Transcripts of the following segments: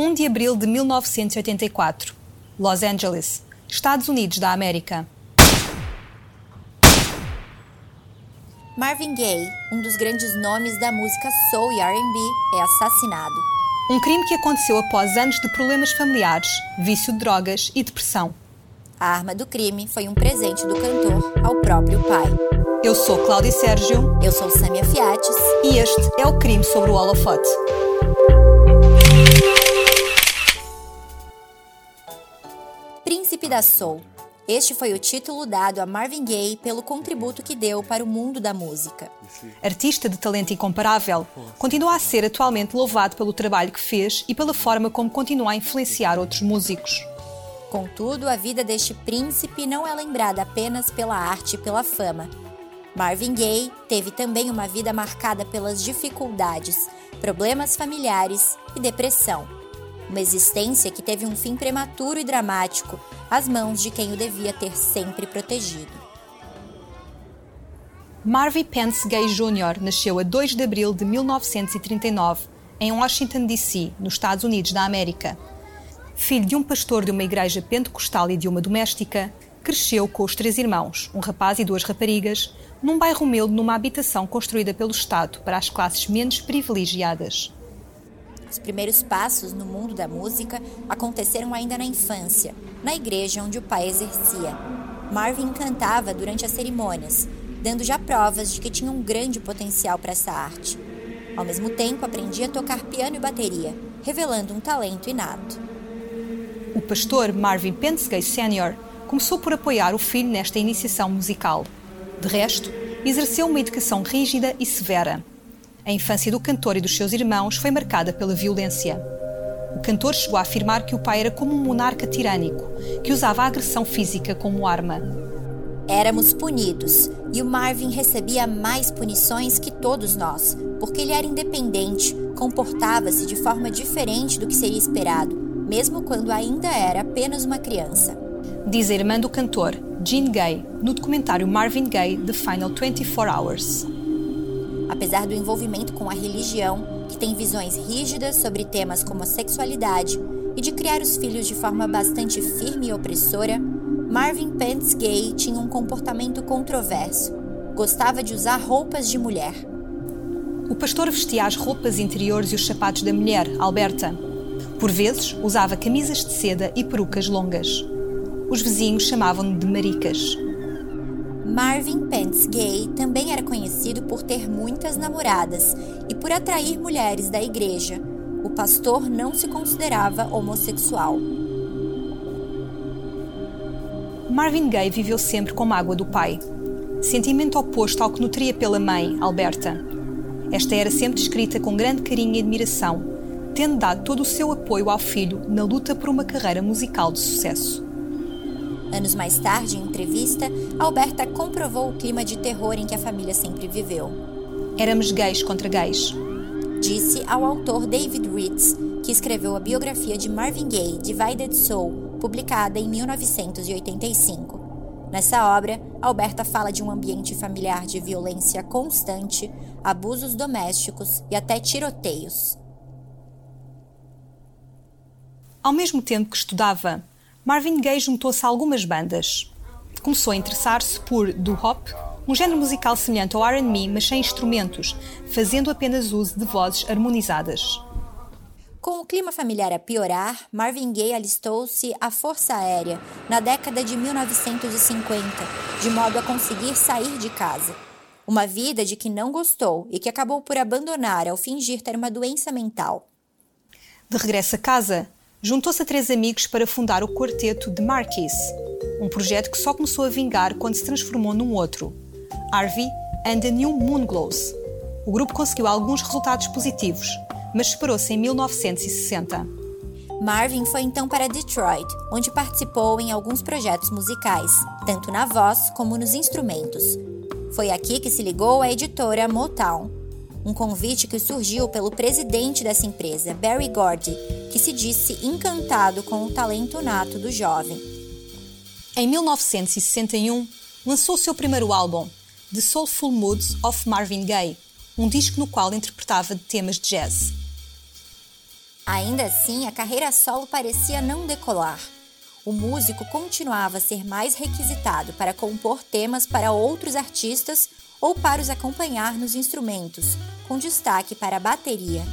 1 de abril de 1984. Los Angeles, Estados Unidos da América. Marvin Gaye, um dos grandes nomes da música soul e R&B, é assassinado. Um crime que aconteceu após anos de problemas familiares, vício de drogas e depressão. A arma do crime foi um presente do cantor ao próprio pai. Eu sou Cláudia Sérgio. Eu sou Samia Fiates. E este é o Crime sobre o Holofote. Da Soul. Este foi o título dado a Marvin Gaye pelo contributo que deu para o mundo da música. Artista de talento incomparável, continua a ser atualmente louvado pelo trabalho que fez e pela forma como continua a influenciar outros músicos. Contudo, a vida deste príncipe não é lembrada apenas pela arte e pela fama. Marvin Gaye teve também uma vida marcada pelas dificuldades, problemas familiares e depressão. Uma existência que teve um fim prematuro e dramático às mãos de quem o devia ter sempre protegido. Marvin Pence Gay Jr. nasceu a 2 de abril de 1939 em Washington, D.C., nos Estados Unidos da América. Filho de um pastor de uma igreja pentecostal e de uma doméstica, cresceu com os três irmãos, um rapaz e duas raparigas, num bairro humilde numa habitação construída pelo Estado para as classes menos privilegiadas. Os primeiros passos no mundo da música aconteceram ainda na infância, na igreja onde o pai exercia. Marvin cantava durante as cerimônias, dando já provas de que tinha um grande potencial para essa arte. Ao mesmo tempo, aprendia a tocar piano e bateria, revelando um talento inato. O pastor Marvin Penske Sr. começou por apoiar o filho nesta iniciação musical. De resto, exerceu uma educação rígida e severa. A infância do cantor e dos seus irmãos foi marcada pela violência. O cantor chegou a afirmar que o pai era como um monarca tirânico, que usava a agressão física como arma. Éramos punidos e o Marvin recebia mais punições que todos nós, porque ele era independente, comportava-se de forma diferente do que seria esperado, mesmo quando ainda era apenas uma criança. Diz a irmã do cantor, Jean Gay, no documentário Marvin Gaye The Final 24 Hours apesar do envolvimento com a religião, que tem visões rígidas sobre temas como a sexualidade e de criar os filhos de forma bastante firme e opressora, Marvin Pence Gay tinha um comportamento controverso. Gostava de usar roupas de mulher. O pastor vestia as roupas interiores e os sapatos da mulher, Alberta. Por vezes, usava camisas de seda e perucas longas. Os vizinhos chamavam-no de maricas. Marvin Pence Gay também era conhecido por ter muitas namoradas e por atrair mulheres da igreja. O pastor não se considerava homossexual. Marvin Gaye viveu sempre com mágoa do pai, sentimento oposto ao que nutria pela mãe, Alberta. Esta era sempre descrita com grande carinho e admiração, tendo dado todo o seu apoio ao filho na luta por uma carreira musical de sucesso. Anos mais tarde, em entrevista, Alberta comprovou o clima de terror em que a família sempre viveu. Éramos gays contra gays. Disse ao autor David Ritz, que escreveu a biografia de Marvin Gaye, Divided Soul, publicada em 1985. Nessa obra, Alberta fala de um ambiente familiar de violência constante, abusos domésticos e até tiroteios. Ao mesmo tempo que estudava, Marvin Gaye juntou-se a algumas bandas. Começou a interessar-se por doo-wop, um género musical semelhante ao R&B, mas sem instrumentos, fazendo apenas uso de vozes harmonizadas. Com o clima familiar a piorar, Marvin Gaye alistou-se à Força Aérea na década de 1950, de modo a conseguir sair de casa. Uma vida de que não gostou e que acabou por abandonar ao fingir ter uma doença mental. De regresso a casa, juntou-se a três amigos para fundar o quarteto The Marquis, um projeto que só começou a vingar quando se transformou num outro, Harvey and the New Moonglows. O grupo conseguiu alguns resultados positivos, mas separou-se em 1960. Marvin foi então para Detroit, onde participou em alguns projetos musicais, tanto na voz como nos instrumentos. Foi aqui que se ligou à editora Motown, um convite que surgiu pelo presidente dessa empresa, Barry Gordy, que se disse encantado com o talento nato do jovem. Em 1961, lançou seu primeiro álbum, The Soulful Moods of Marvin Gaye, um disco no qual interpretava temas de jazz. Ainda assim, a carreira solo parecia não decolar. O músico continuava a ser mais requisitado para compor temas para outros artistas ou para os acompanhar nos instrumentos, com destaque para a bateria.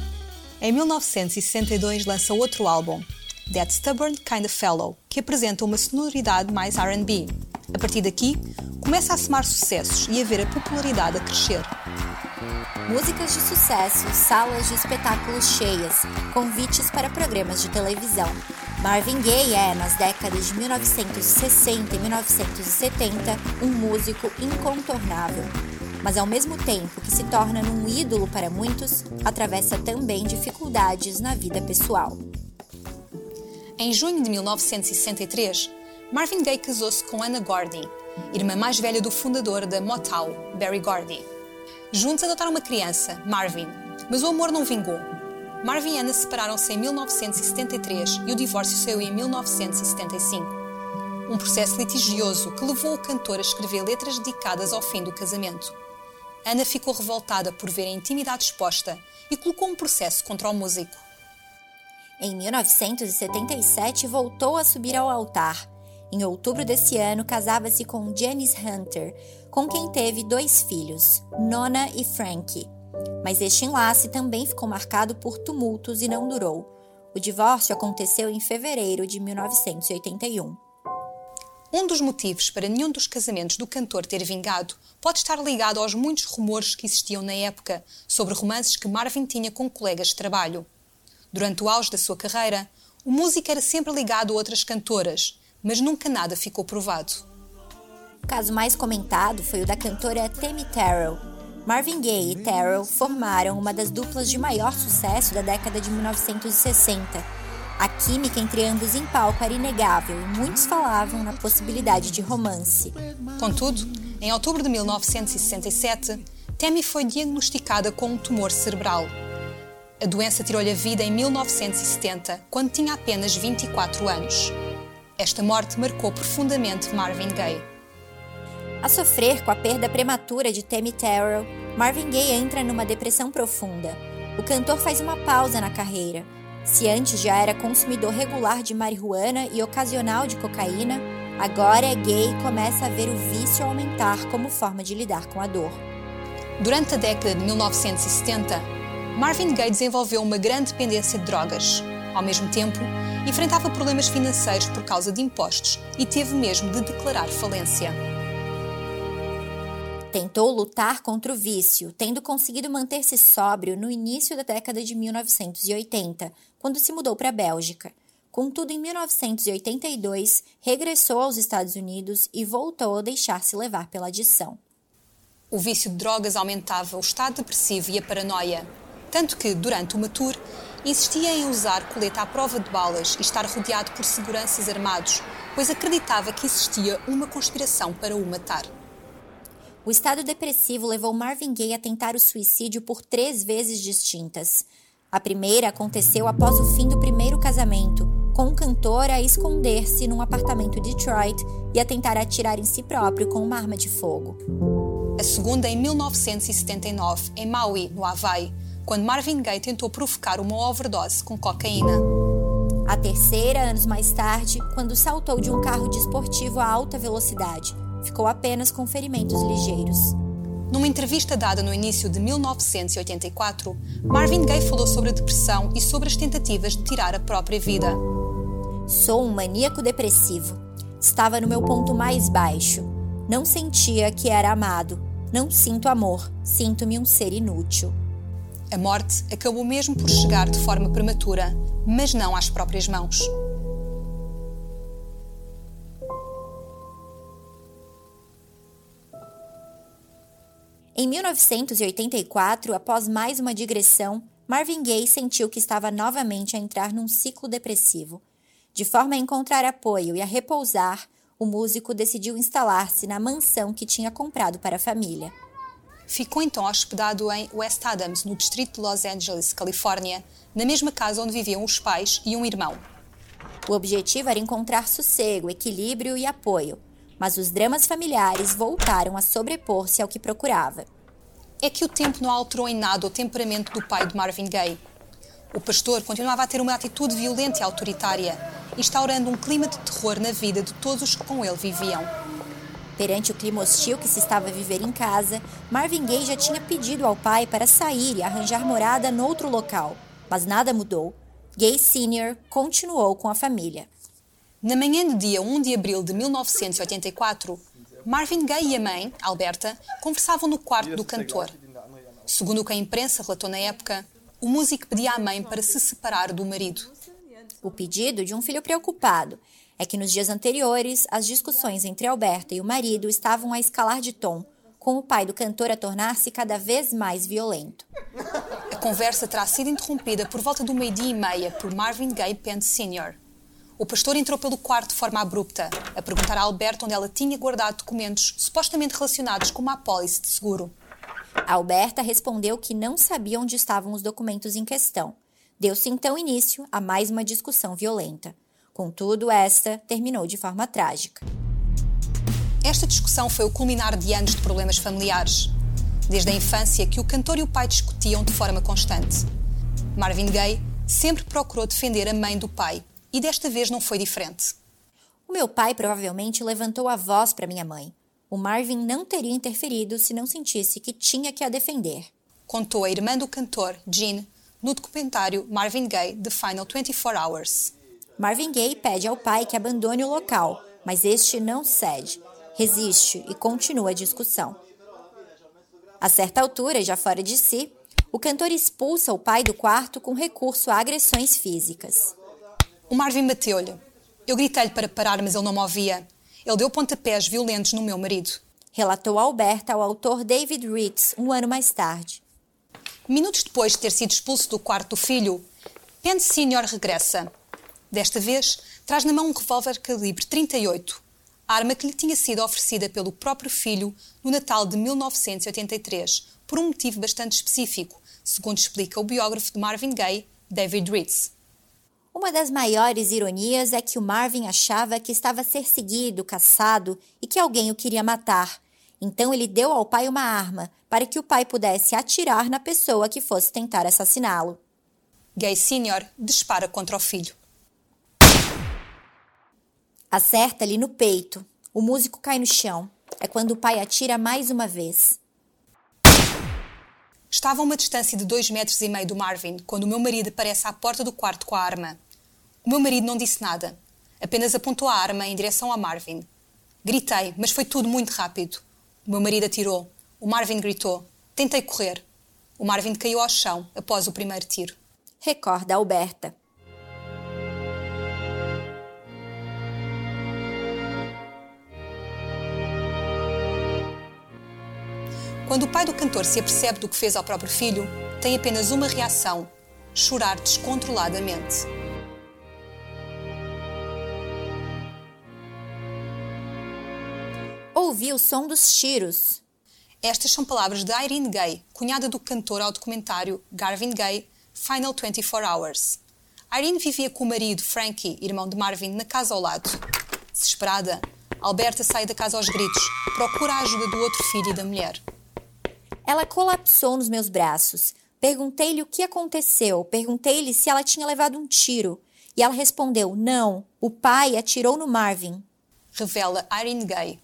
Em 1962 lança outro álbum, That Stubborn Kind of Fellow, que apresenta uma sonoridade mais RB. A partir daqui, começa a somar sucessos e a ver a popularidade a crescer. Músicas de sucesso, salas de espetáculos cheias, convites para programas de televisão. Marvin Gaye é, nas décadas de 1960 e 1970, um músico incontornável. Mas ao mesmo tempo que se torna um ídolo para muitos, atravessa também dificuldades na vida pessoal. Em junho de 1963, Marvin Gaye casou-se com Anna Gordy, irmã mais velha do fundador da Motown, Barry Gordy. Juntos adotaram uma criança, Marvin, mas o amor não vingou. Marvin e Anna separaram-se em 1973 e o divórcio saiu em 1975. Um processo litigioso que levou o cantor a escrever letras dedicadas ao fim do casamento. Ana ficou revoltada por ver a intimidade exposta e colocou um processo contra o músico. Em 1977, voltou a subir ao altar. Em outubro desse ano, casava-se com Janice Hunter, com quem teve dois filhos, Nona e Frank. Mas este enlace também ficou marcado por tumultos e não durou. O divórcio aconteceu em fevereiro de 1981. Um dos motivos para nenhum dos casamentos do cantor ter vingado pode estar ligado aos muitos rumores que existiam na época sobre romances que Marvin tinha com colegas de trabalho. Durante o auge da sua carreira, o músico era sempre ligado a outras cantoras, mas nunca nada ficou provado. O caso mais comentado foi o da cantora Tammy Terrell. Marvin Gaye e Terrell formaram uma das duplas de maior sucesso da década de 1960. A química entre ambos em palco era inegável e muitos falavam na possibilidade de romance. Contudo, em outubro de 1967, Tammy foi diagnosticada com um tumor cerebral a doença tirou-lhe a vida em 1970, quando tinha apenas 24 anos. Esta morte marcou profundamente Marvin Gaye. A sofrer com a perda prematura de Tammy Terrell, Marvin Gaye entra numa depressão profunda. O cantor faz uma pausa na carreira. Se antes já era consumidor regular de marihuana e ocasional de cocaína, agora é gay e começa a ver o vício aumentar como forma de lidar com a dor. Durante a década de 1970, Marvin Gaye desenvolveu uma grande dependência de drogas. Ao mesmo tempo, enfrentava problemas financeiros por causa de impostos e teve mesmo de declarar falência. Tentou lutar contra o vício, tendo conseguido manter-se sóbrio no início da década de 1980, quando se mudou para a Bélgica. Contudo, em 1982, regressou aos Estados Unidos e voltou a deixar-se levar pela adição. O vício de drogas aumentava o estado depressivo e a paranoia, tanto que, durante uma tour, insistia em usar colete à prova de balas e estar rodeado por seguranças armados, pois acreditava que existia uma conspiração para o matar. O estado depressivo levou Marvin Gaye a tentar o suicídio por três vezes distintas. A primeira aconteceu após o fim do primeiro casamento, com o cantor a esconder-se num apartamento de Detroit e a tentar atirar em si próprio com uma arma de fogo. A segunda em 1979, em Maui, no Havaí, quando Marvin Gaye tentou provocar uma overdose com cocaína. A terceira, anos mais tarde, quando saltou de um carro desportivo a alta velocidade. Ficou apenas com ferimentos ligeiros. Numa entrevista dada no início de 1984, Marvin Gaye falou sobre a depressão e sobre as tentativas de tirar a própria vida. Sou um maníaco depressivo. Estava no meu ponto mais baixo. Não sentia que era amado. Não sinto amor. Sinto-me um ser inútil. A morte acabou mesmo por chegar de forma prematura, mas não às próprias mãos. Em 1984, após mais uma digressão, Marvin Gaye sentiu que estava novamente a entrar num ciclo depressivo. De forma a encontrar apoio e a repousar, o músico decidiu instalar-se na mansão que tinha comprado para a família. Ficou então hospedado em West Adams, no distrito de Los Angeles, Califórnia, na mesma casa onde viviam os pais e um irmão. O objetivo era encontrar sossego, equilíbrio e apoio, mas os dramas familiares voltaram a sobrepor-se ao que procurava. É que o tempo não alterou em nada o temperamento do pai de Marvin Gaye. O pastor continuava a ter uma atitude violenta e autoritária, instaurando um clima de terror na vida de todos os que com ele viviam. Perante o clima hostil que se estava a viver em casa, Marvin Gaye já tinha pedido ao pai para sair e arranjar morada noutro local, mas nada mudou. Gay Sr. continuou com a família. Na manhã do dia 1 de abril de 1984, Marvin Gaye e a mãe, Alberta, conversavam no quarto do cantor. Segundo o que a imprensa relatou na época, o músico pedia à mãe para se separar do marido. O pedido de um filho preocupado é que nos dias anteriores, as discussões entre Alberta e o marido estavam a escalar de tom, com o pai do cantor a tornar-se cada vez mais violento. A conversa terá sido interrompida por volta do meio-dia e meia por Marvin Gaye Pence Sr. O pastor entrou pelo quarto de forma abrupta, a perguntar a Alberta onde ela tinha guardado documentos supostamente relacionados com uma apólice de seguro. Alberta respondeu que não sabia onde estavam os documentos em questão. Deu-se então início a mais uma discussão violenta. Contudo, esta terminou de forma trágica. Esta discussão foi o culminar de anos de problemas familiares. Desde a infância que o cantor e o pai discutiam de forma constante. Marvin Gaye sempre procurou defender a mãe do pai e desta vez não foi diferente. O meu pai provavelmente levantou a voz para minha mãe, o Marvin não teria interferido se não sentisse que tinha que a defender. Contou a irmã do cantor, Jean, no documentário Marvin Gaye The Final 24 Hours. Marvin Gaye pede ao pai que abandone o local, mas este não cede, resiste e continua a discussão. A certa altura, já fora de si, o cantor expulsa o pai do quarto com recurso a agressões físicas. O Marvin bateu-lhe. Eu gritei-lhe para parar, mas ele não me ouvia. Ele deu pontapés violentos no meu marido. Relatou Alberta ao autor David Ritz um ano mais tarde. Minutos depois de ter sido expulso do quarto do filho, Pence Sr. regressa. Desta vez, traz na mão um revólver calibre 38, arma que lhe tinha sido oferecida pelo próprio filho no Natal de 1983, por um motivo bastante específico, segundo explica o biógrafo de Marvin Gaye, David Ritz. Uma das maiores ironias é que o Marvin achava que estava a ser seguido, caçado e que alguém o queria matar. Então ele deu ao pai uma arma para que o pai pudesse atirar na pessoa que fosse tentar assassiná-lo. Gay Sr. dispara contra o filho. Acerta-lhe no peito. O músico cai no chão. É quando o pai atira mais uma vez. Estava a uma distância de dois metros e meio do Marvin quando o meu marido aparece à porta do quarto com a arma. O meu marido não disse nada, apenas apontou a arma em direção a Marvin. Gritei, mas foi tudo muito rápido. O meu marido atirou. O Marvin gritou. Tentei correr. O Marvin caiu ao chão após o primeiro tiro. Recorda Alberta. Quando o pai do cantor se apercebe do que fez ao próprio filho, tem apenas uma reação: chorar descontroladamente. Ouvi o som dos tiros. Estas são palavras de Irene Gay, cunhada do cantor ao documentário Garvin Gay, Final 24 Hours. Irene vivia com o marido, Frankie, irmão de Marvin, na casa ao lado. Desesperada, Alberta sai da casa aos gritos, procura a ajuda do outro filho e da mulher. Ela colapsou nos meus braços. Perguntei-lhe o que aconteceu, perguntei-lhe se ela tinha levado um tiro. E ela respondeu: Não, o pai atirou no Marvin. Revela Irene Gay,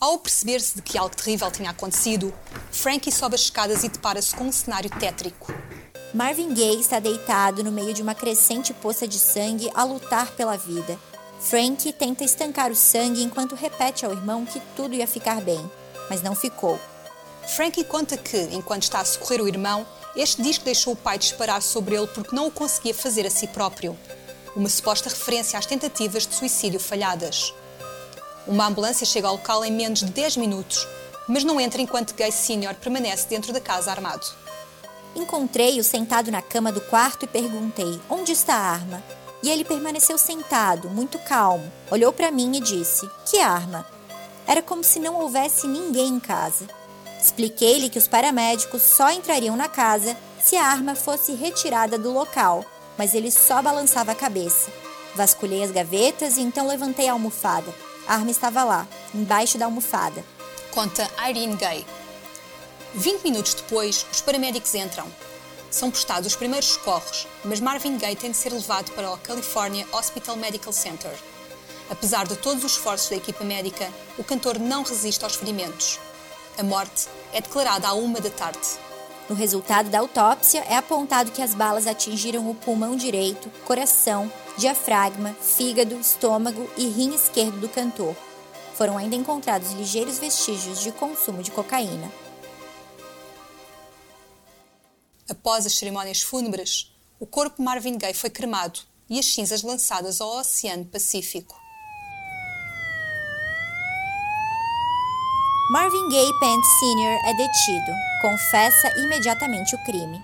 ao perceber-se de que algo terrível tinha acontecido, Frankie sobe as escadas e depara-se com um cenário tétrico. Marvin Gaye está deitado no meio de uma crescente poça de sangue a lutar pela vida. Frank tenta estancar o sangue enquanto repete ao irmão que tudo ia ficar bem, mas não ficou. Frankie conta que, enquanto está a socorrer o irmão, este diz que deixou o pai disparar sobre ele porque não o conseguia fazer a si próprio. Uma suposta referência às tentativas de suicídio falhadas. Uma ambulância chega ao local em menos de 10 minutos, mas não entra enquanto Gay Sr. permanece dentro da casa armado. Encontrei-o sentado na cama do quarto e perguntei: onde está a arma? E ele permaneceu sentado, muito calmo, olhou para mim e disse: Que arma? Era como se não houvesse ninguém em casa. Expliquei-lhe que os paramédicos só entrariam na casa se a arma fosse retirada do local, mas ele só balançava a cabeça. Vasculhei as gavetas e então levantei a almofada. A arma estava lá, embaixo da almofada. Conta Irene Gay. 20 minutos depois, os paramédicos entram. São prestados os primeiros socorros, mas Marvin Gaye tem de ser levado para o California Hospital Medical Center. Apesar de todos os esforços da equipa médica, o cantor não resiste aos ferimentos. A morte é declarada à uma da tarde. No resultado da autópsia, é apontado que as balas atingiram o pulmão direito, coração, diafragma, fígado, estômago e rim esquerdo do cantor. Foram ainda encontrados ligeiros vestígios de consumo de cocaína. Após as cerimônias fúnebres, o corpo de Marvin Gaye foi cremado e as cinzas lançadas ao Oceano Pacífico. Marvin Gaye Pence Sr. é detido. Confessa imediatamente o crime.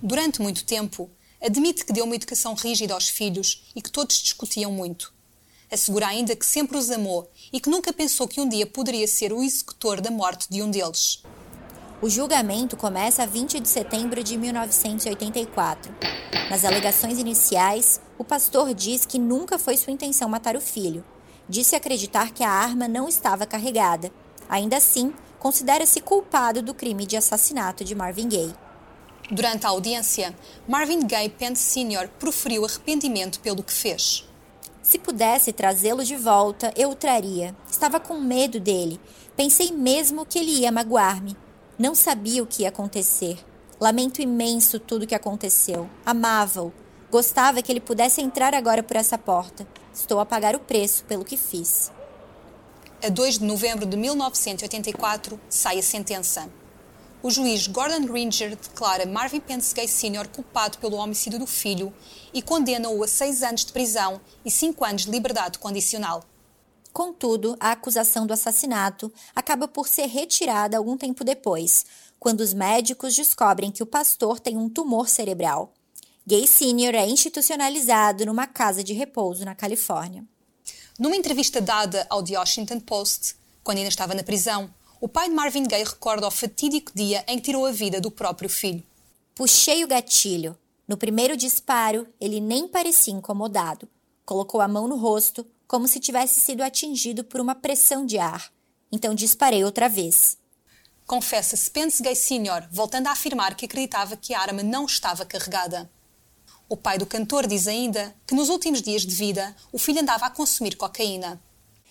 Durante muito tempo, admite que deu uma educação rígida aos filhos e que todos discutiam muito. Assegura ainda que sempre os amou e que nunca pensou que um dia poderia ser o executor da morte de um deles. O julgamento começa a 20 de setembro de 1984. Nas alegações iniciais, o pastor diz que nunca foi sua intenção matar o filho. Disse acreditar que a arma não estava carregada Ainda assim, considera-se culpado do crime de assassinato de Marvin Gaye. Durante a audiência, Marvin Gaye Pence Sr. proferiu arrependimento pelo que fez. Se pudesse trazê-lo de volta, eu o traria. Estava com medo dele. Pensei mesmo que ele ia magoar-me. Não sabia o que ia acontecer. Lamento imenso tudo o que aconteceu. Amava-o. Gostava que ele pudesse entrar agora por essa porta. Estou a pagar o preço pelo que fiz a 2 de novembro de 1984, sai a sentença. O juiz Gordon Ringer declara Marvin Pence Gay Sr. culpado pelo homicídio do filho e condena-o a seis anos de prisão e cinco anos de liberdade condicional. Contudo, a acusação do assassinato acaba por ser retirada algum tempo depois, quando os médicos descobrem que o pastor tem um tumor cerebral. Gay Sr. é institucionalizado numa casa de repouso na Califórnia. Numa entrevista dada ao The Washington Post, quando ainda estava na prisão, o pai de Marvin Gaye recorda o fatídico dia em que tirou a vida do próprio filho. Puxei o gatilho. No primeiro disparo, ele nem parecia incomodado. Colocou a mão no rosto, como se tivesse sido atingido por uma pressão de ar. Então disparei outra vez. Confessa Spence Gay Sr., voltando a afirmar que acreditava que a arma não estava carregada. O pai do cantor diz ainda que nos últimos dias de vida o filho andava a consumir cocaína.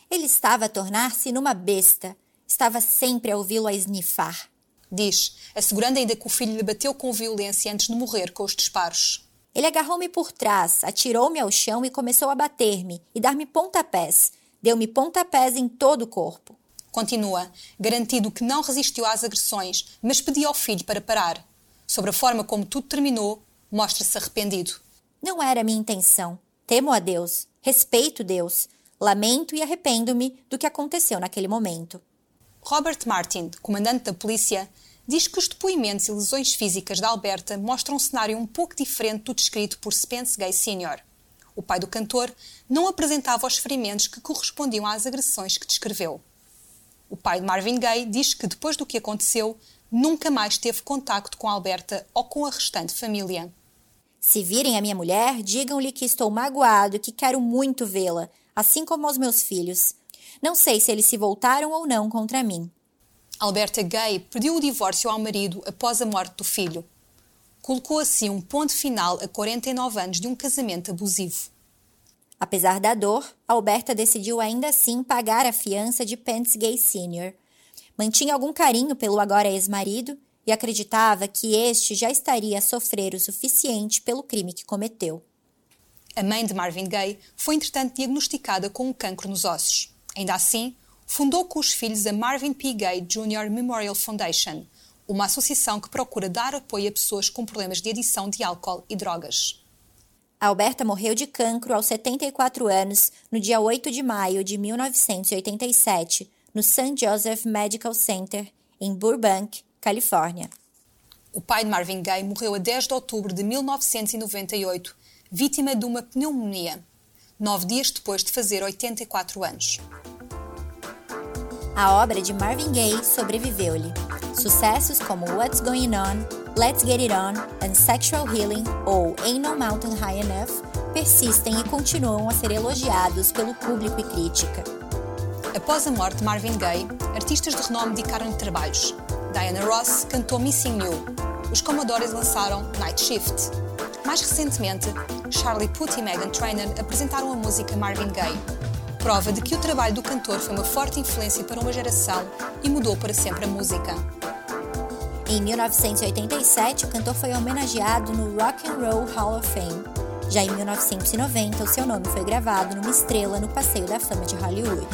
Ele estava a tornar-se numa besta. Estava sempre a ouvi-lo a esnifar. Diz, assegurando ainda que o filho lhe bateu com violência antes de morrer com os disparos. Ele agarrou-me por trás, atirou-me ao chão e começou a bater-me e dar-me pontapés. Deu-me pontapés em todo o corpo. Continua, garantido que não resistiu às agressões, mas pediu ao filho para parar. Sobre a forma como tudo terminou, mostra-se arrependido. Não era minha intenção. Temo a Deus, respeito Deus, lamento e arrependo-me do que aconteceu naquele momento. Robert Martin, comandante da polícia, diz que os depoimentos e lesões físicas da Alberta mostram um cenário um pouco diferente do descrito por Spence Gay Sr. O pai do cantor não apresentava os ferimentos que correspondiam às agressões que descreveu. O pai de Marvin Gaye diz que depois do que aconteceu, nunca mais teve contacto com Alberta ou com a restante família. Se virem a minha mulher, digam-lhe que estou magoado e que quero muito vê-la, assim como aos meus filhos. Não sei se eles se voltaram ou não contra mim. Alberta Gay pediu o divórcio ao marido após a morte do filho. Colocou assim um ponto final a 49 anos de um casamento abusivo. Apesar da dor, Alberta decidiu ainda assim pagar a fiança de Pence Gay Sr. Mantinha algum carinho pelo agora ex-marido e acreditava que este já estaria a sofrer o suficiente pelo crime que cometeu. A mãe de Marvin Gaye foi, entretanto, diagnosticada com um cancro nos ossos. Ainda assim, fundou com os filhos a Marvin P. Gaye Jr. Memorial Foundation, uma associação que procura dar apoio a pessoas com problemas de adição de álcool e drogas. Alberta morreu de cancro aos 74 anos no dia 8 de maio de 1987, no St. Joseph Medical Center, em Burbank, Califórnia. O pai de Marvin Gaye morreu a 10 de outubro de 1998, vítima de uma pneumonia, nove dias depois de fazer 84 anos. A obra de Marvin Gaye sobreviveu-lhe. Sucessos como What's Going On, Let's Get It On and Sexual Healing ou Ain't No Mountain High Enough persistem e continuam a ser elogiados pelo público e crítica. Após a morte de Marvin Gaye, artistas de renome dedicaram-lhe trabalhos, Diana Ross cantou Missing You. os Commodores lançaram Night Shift. Mais recentemente, Charlie Puth e Megan Trainor apresentaram a música Marvin Gaye, prova de que o trabalho do cantor foi uma forte influência para uma geração e mudou para sempre a música. Em 1987, o cantor foi homenageado no Rock and Roll Hall of Fame. Já em 1990, o seu nome foi gravado numa estrela no Passeio da Fama de Hollywood.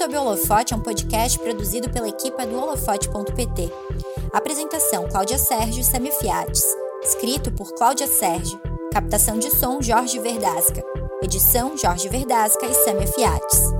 Crime sob Holofote é um podcast produzido pela equipe do holofote.pt. Apresentação: Cláudia Sérgio e Samia Fiates. Escrito por Cláudia Sérgio. Captação de som: Jorge Verdasca. Edição: Jorge Verdasca e Samia Fiates.